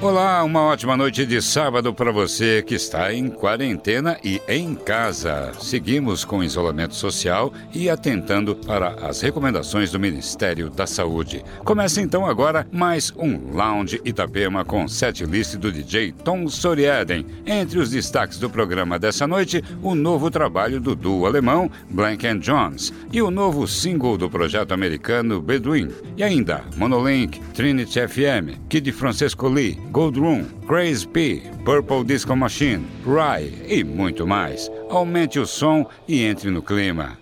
Olá, uma ótima noite de sábado para você que está em quarentena e em casa. Seguimos com isolamento social e atentando para as recomendações do Ministério da Saúde. Começa então agora mais um Lounge Itapema com set do DJ Tom Soriaden. Entre os destaques do programa dessa noite, o novo trabalho do duo alemão Blank and Jones e o novo single do projeto americano Bedouin. E ainda Monolink, Trinity FM, Kid Francesco Lee, Gold Room, P, Purple Disco Machine, Rye e muito mais. Aumente o som e entre no clima.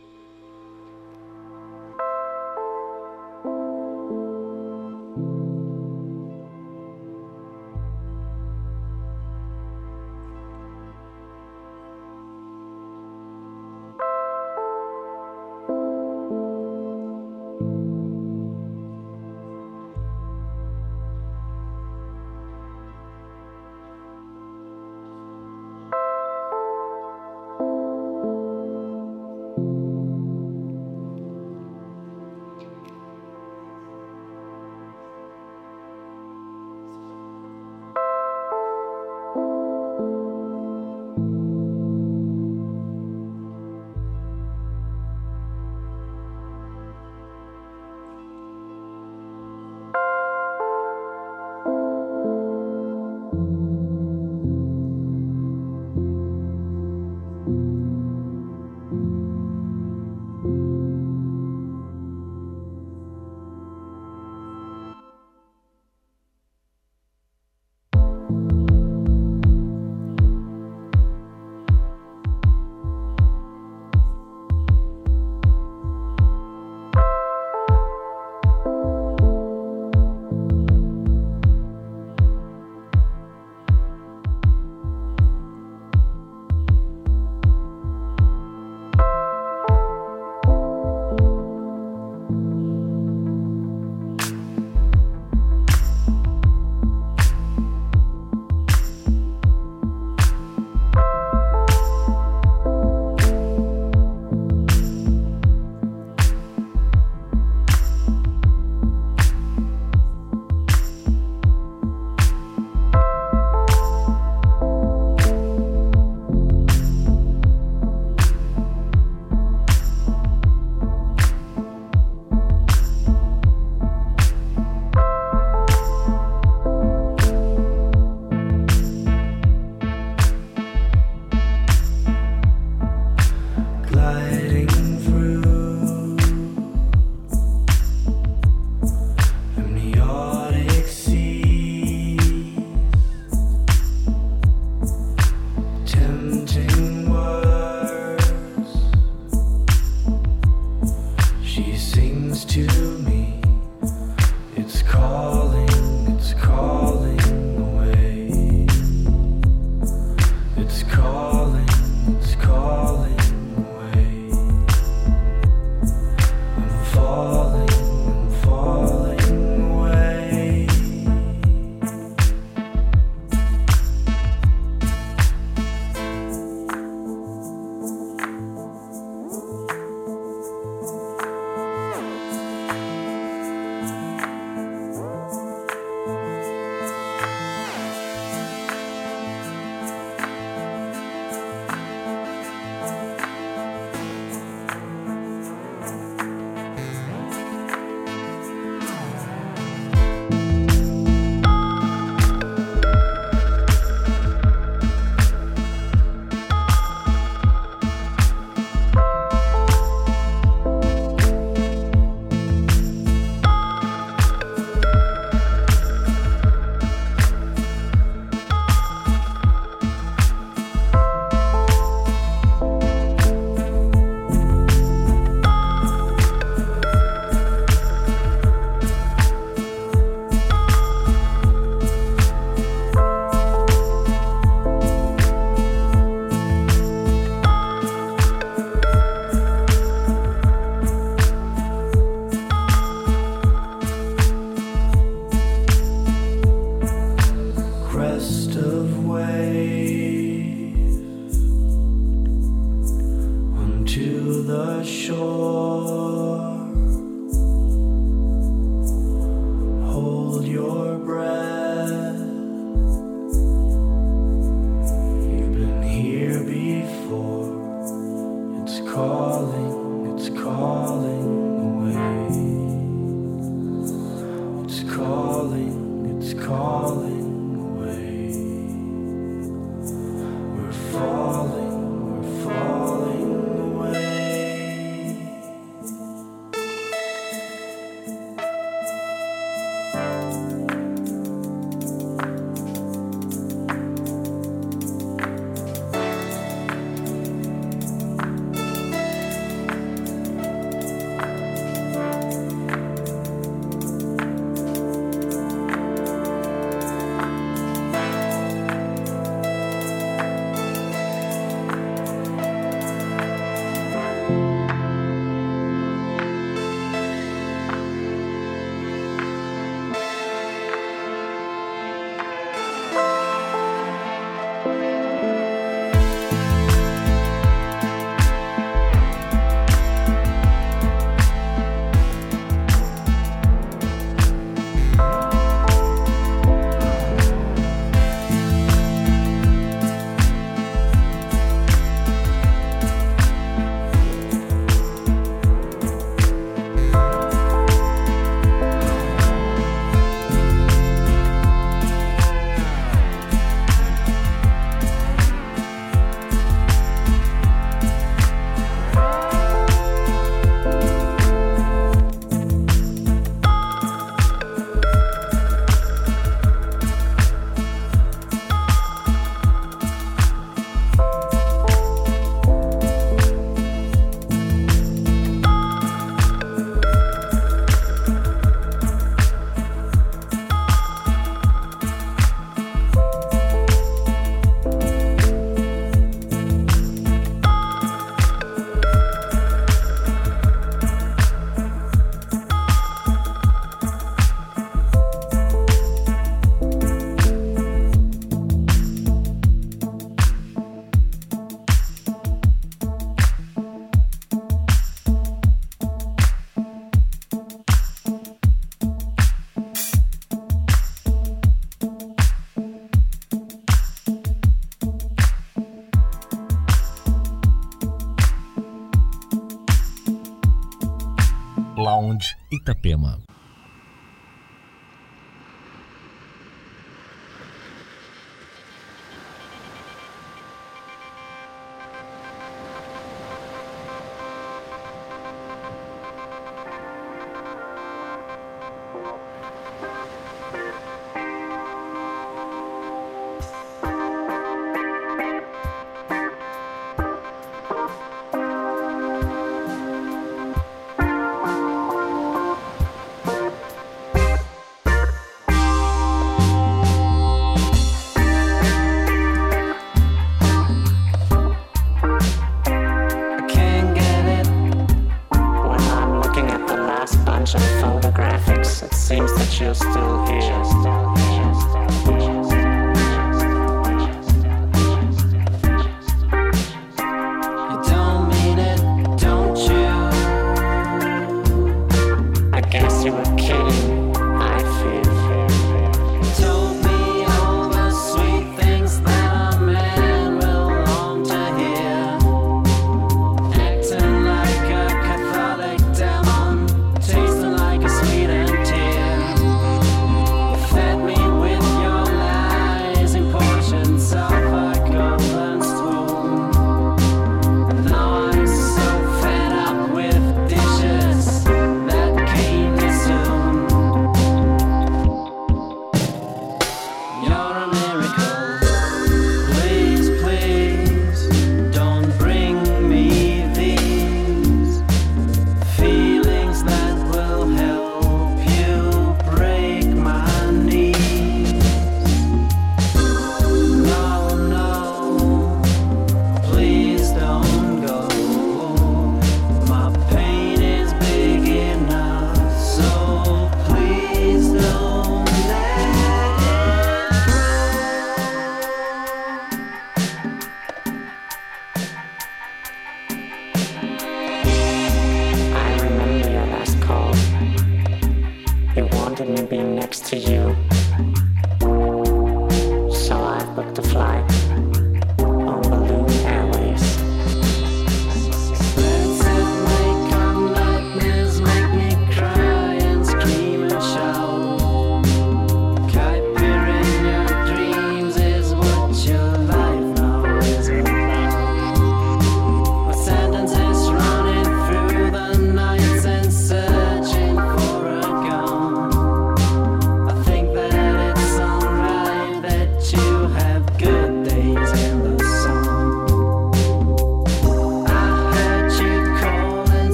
Lounge Itapema.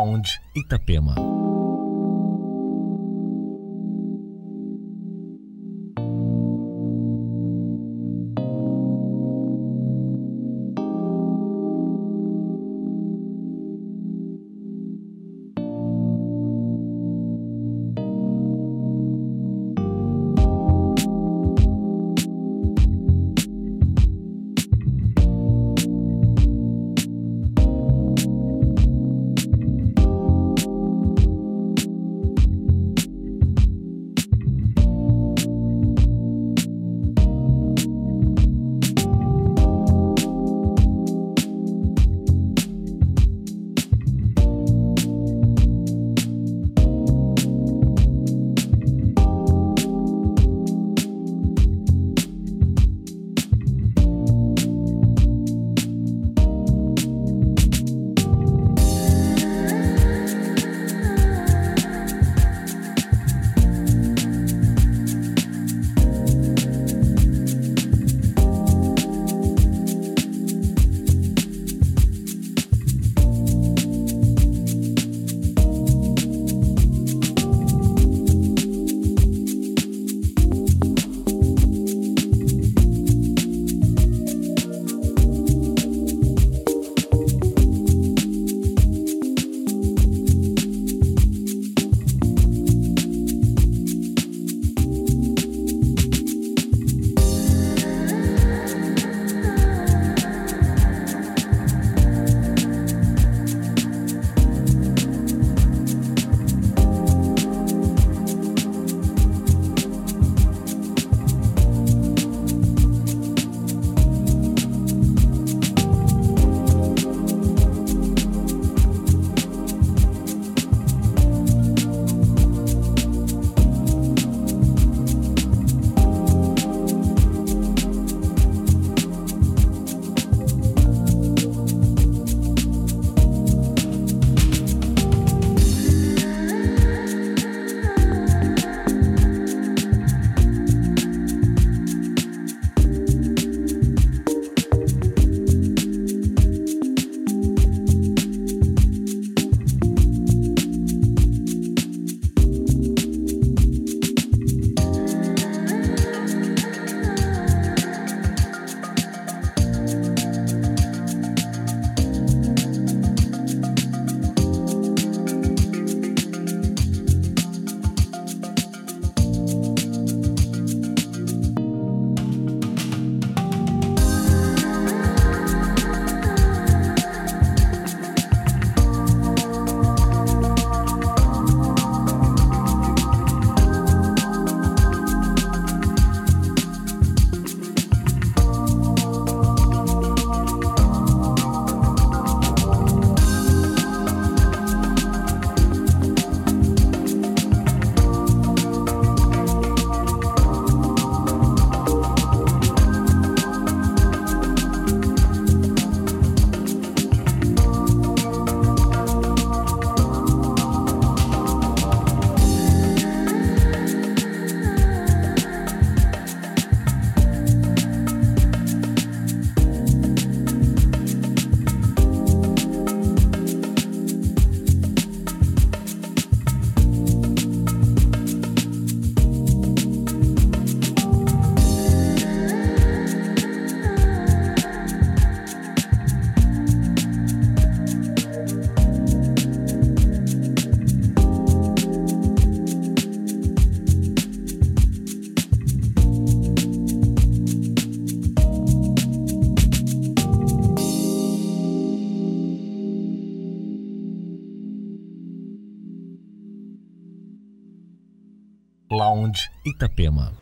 Lounge Itapema. Itapema.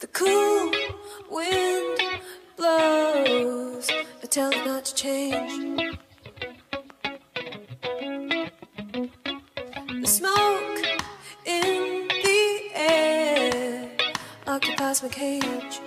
The cool wind blows. I tell it not to change. The smoke in the air occupies my cage.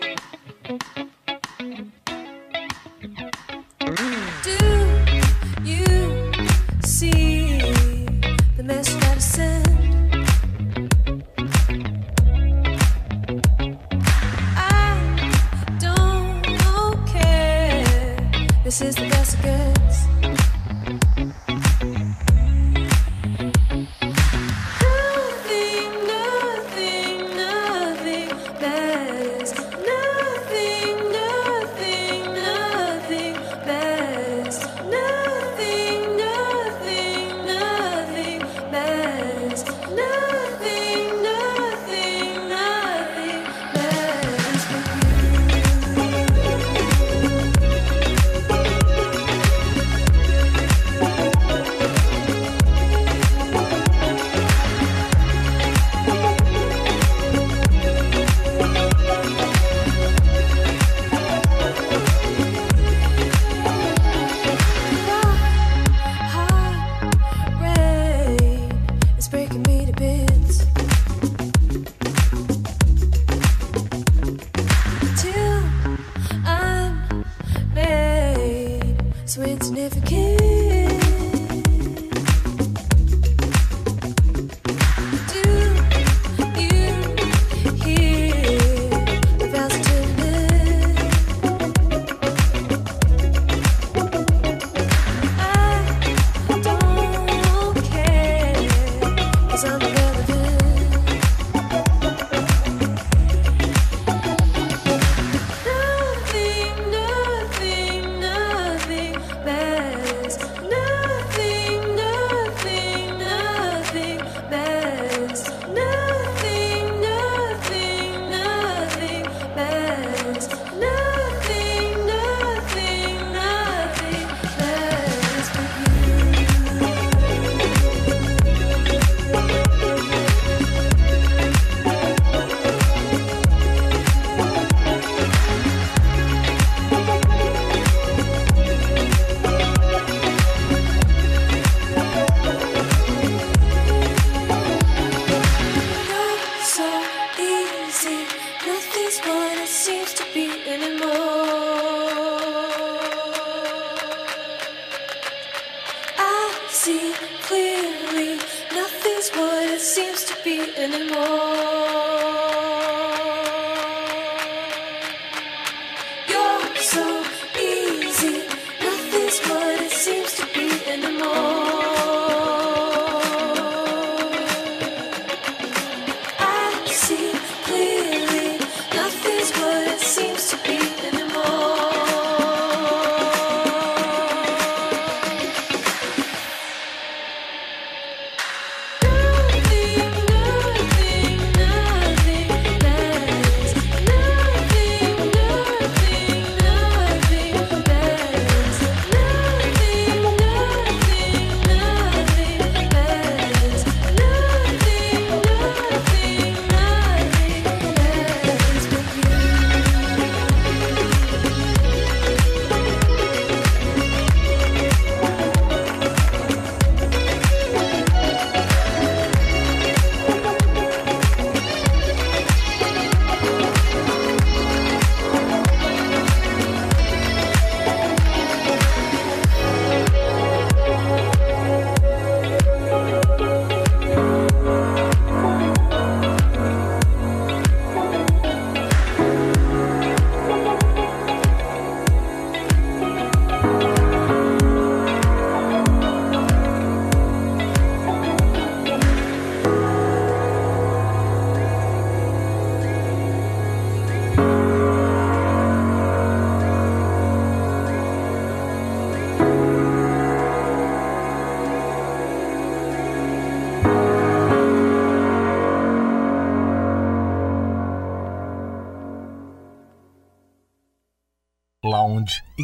together.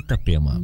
Itapema.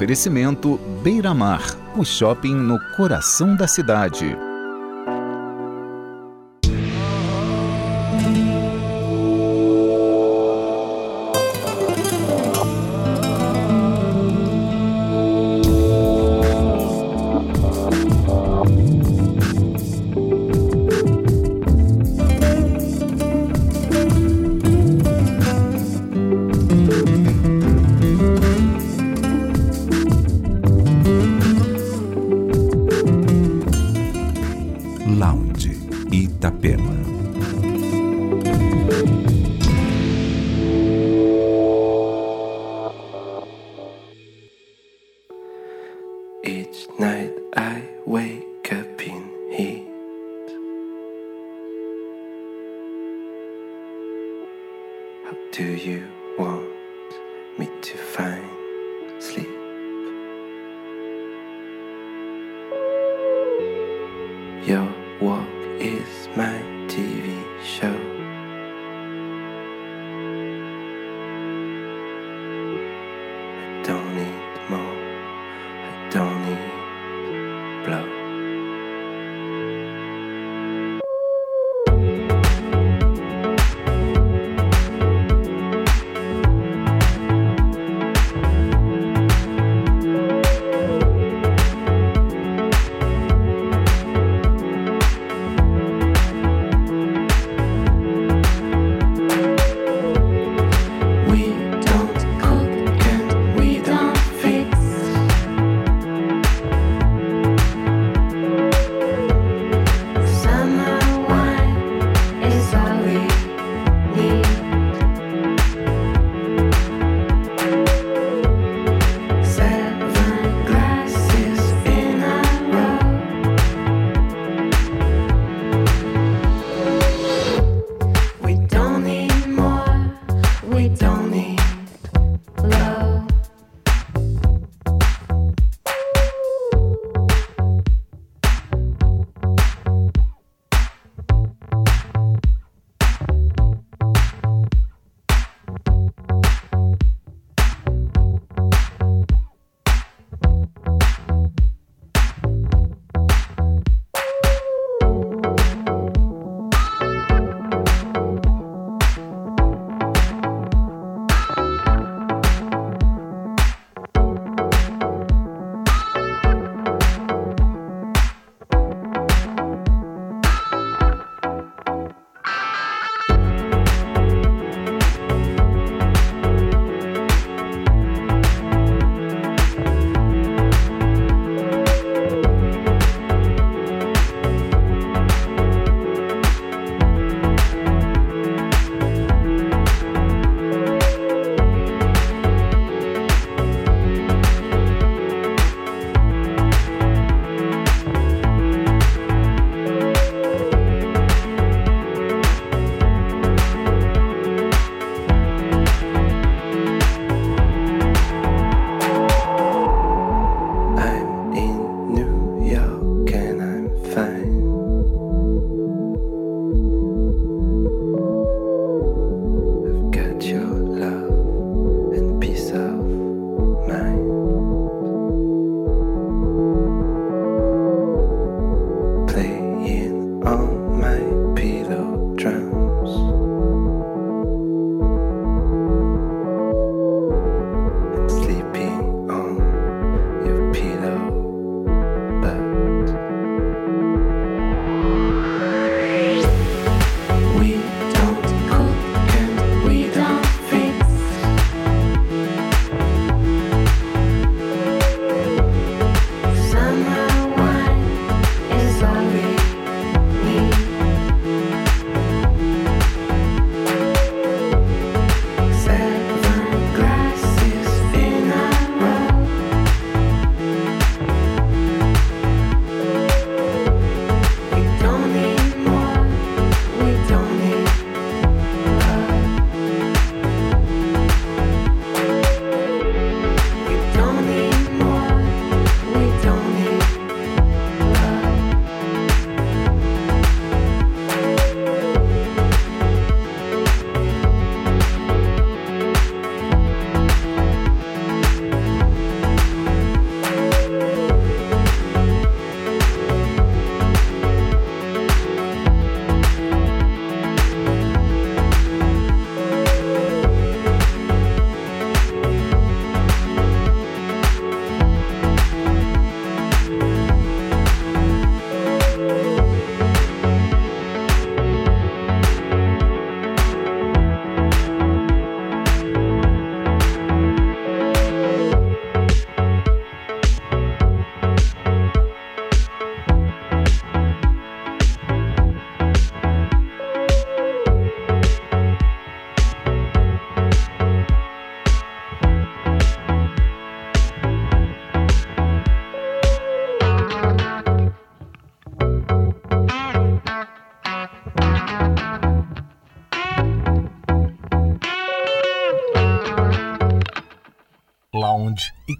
Oferecimento Beira Mar, o shopping no coração da cidade.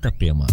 Itapema.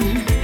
Mm-hmm.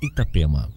Itapema.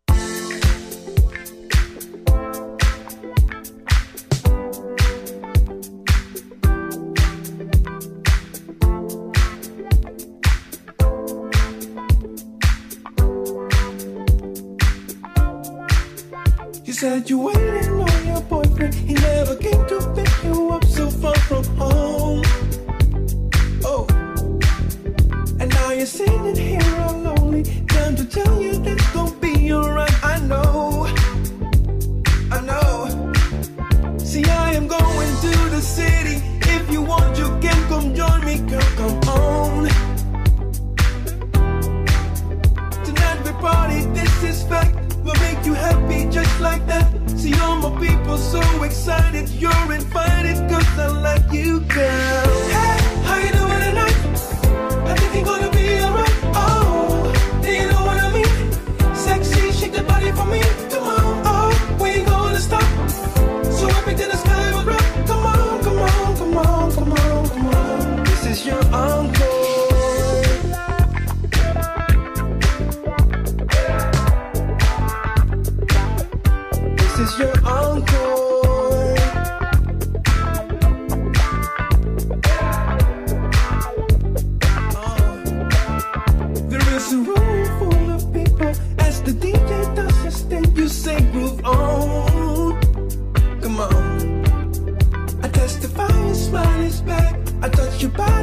your body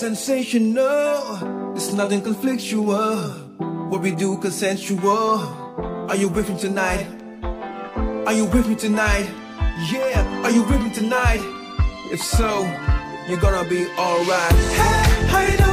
sensational. It's nothing conflictual. What we do consensual. Are you with me tonight? Are you with me tonight? Yeah, are you with me tonight? If so, you're gonna be alright. Hey, how you doing?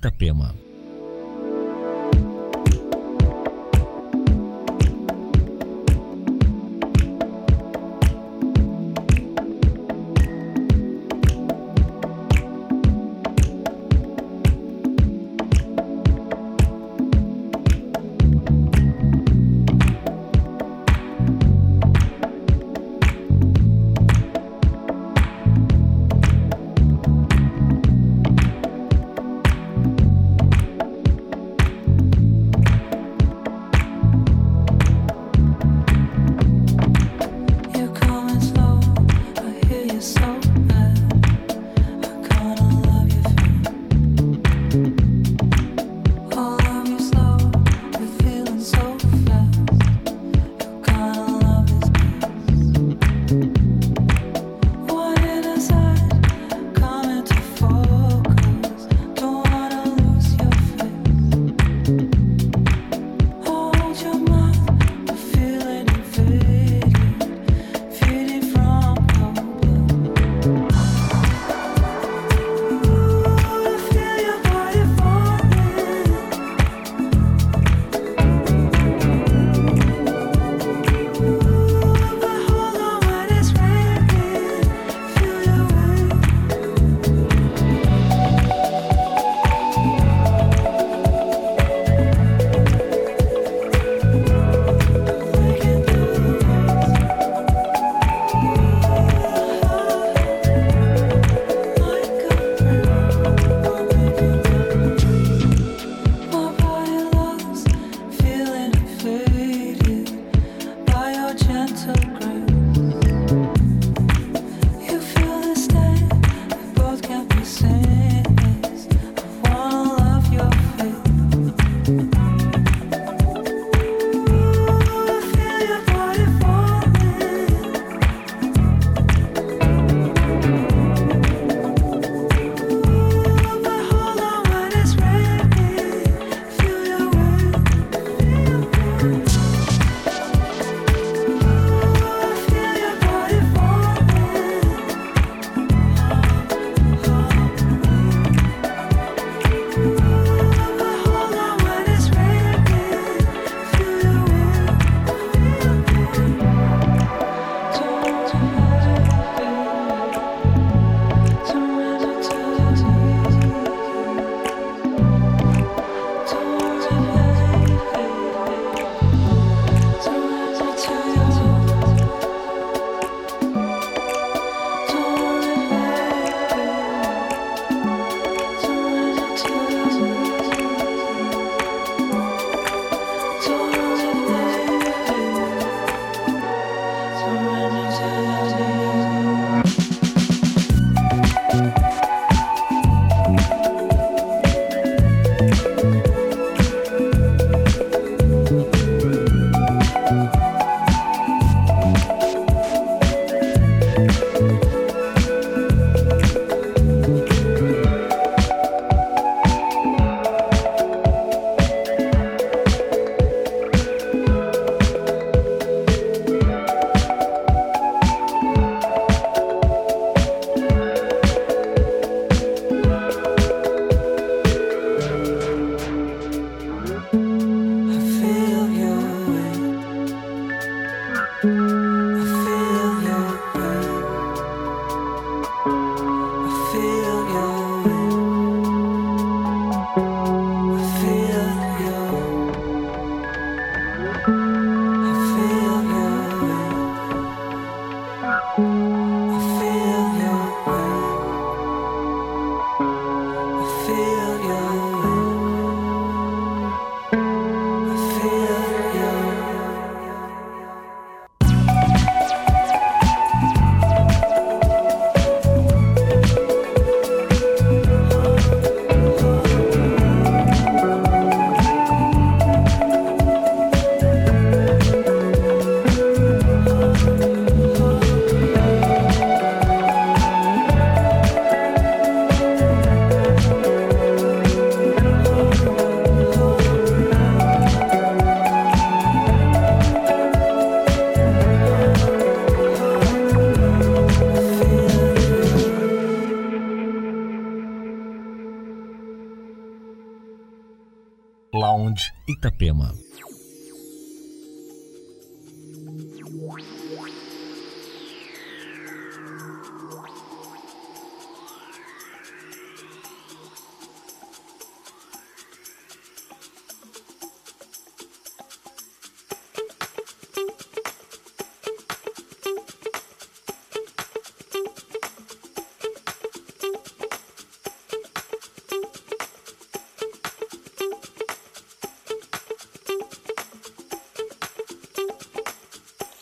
Itapema.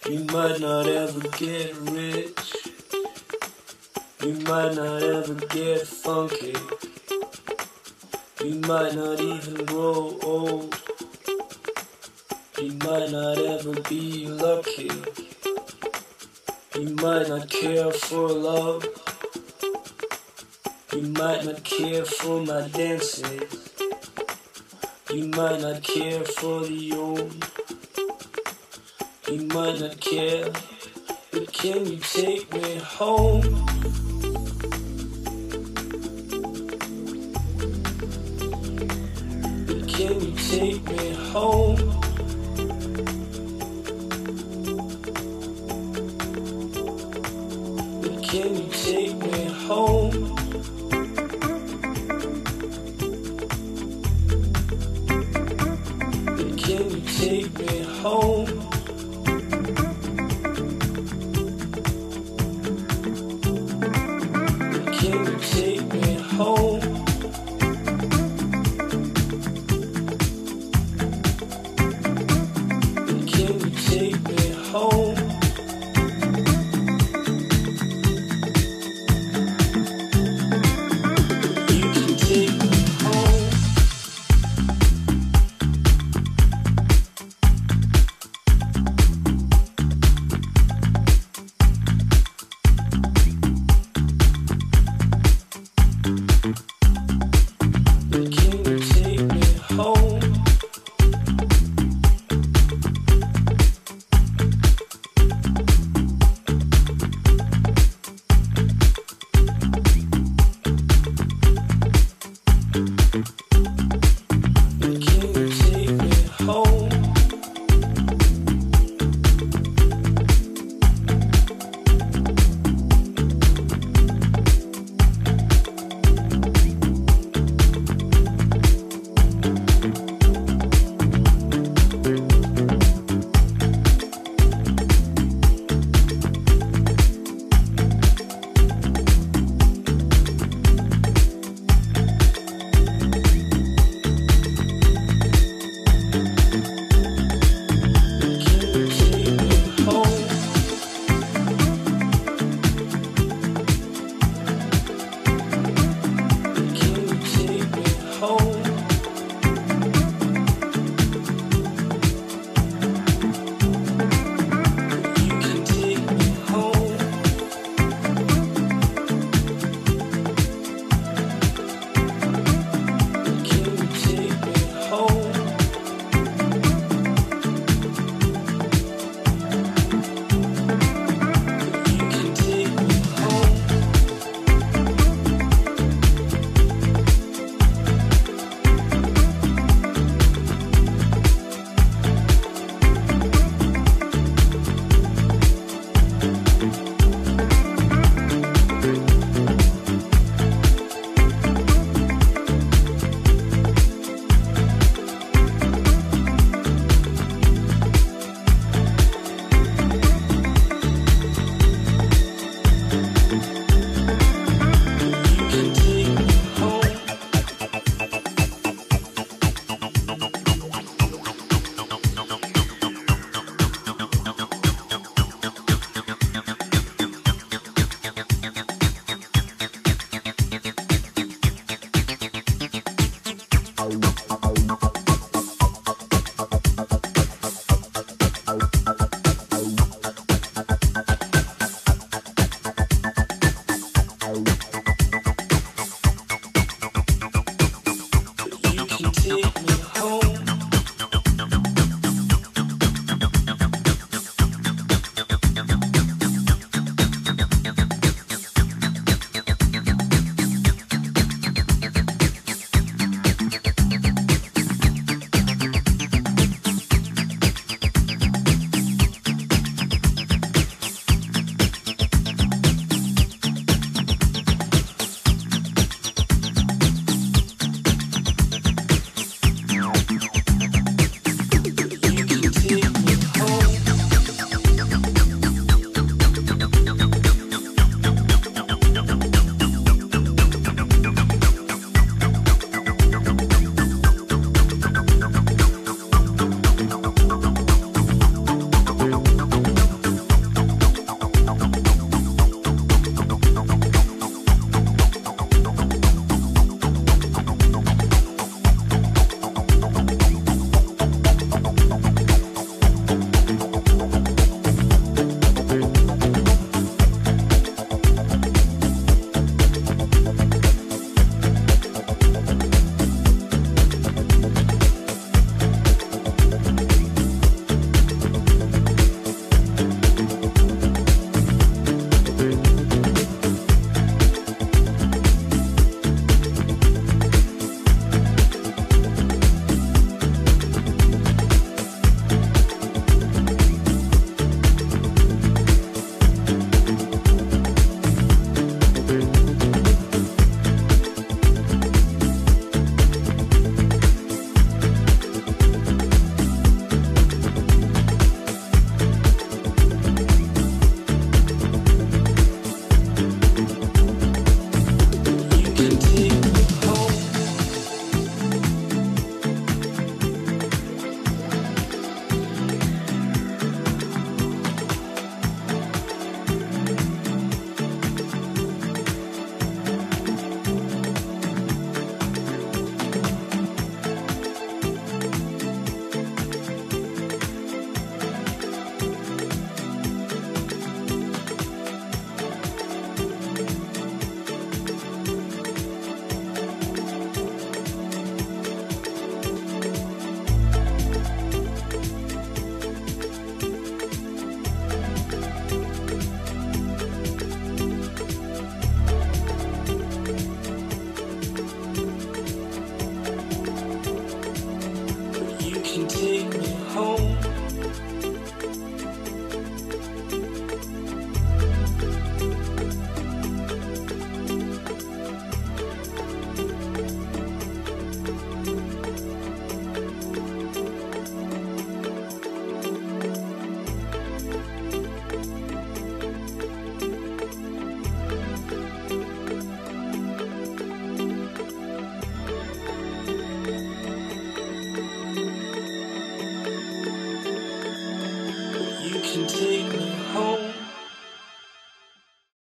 You might not ever get rich. You might not ever get funky. You might not even grow old. You might not ever be lucky. You might not care for love. You might not care for my dances. You might not care for the old. You might not care, but can you take me home?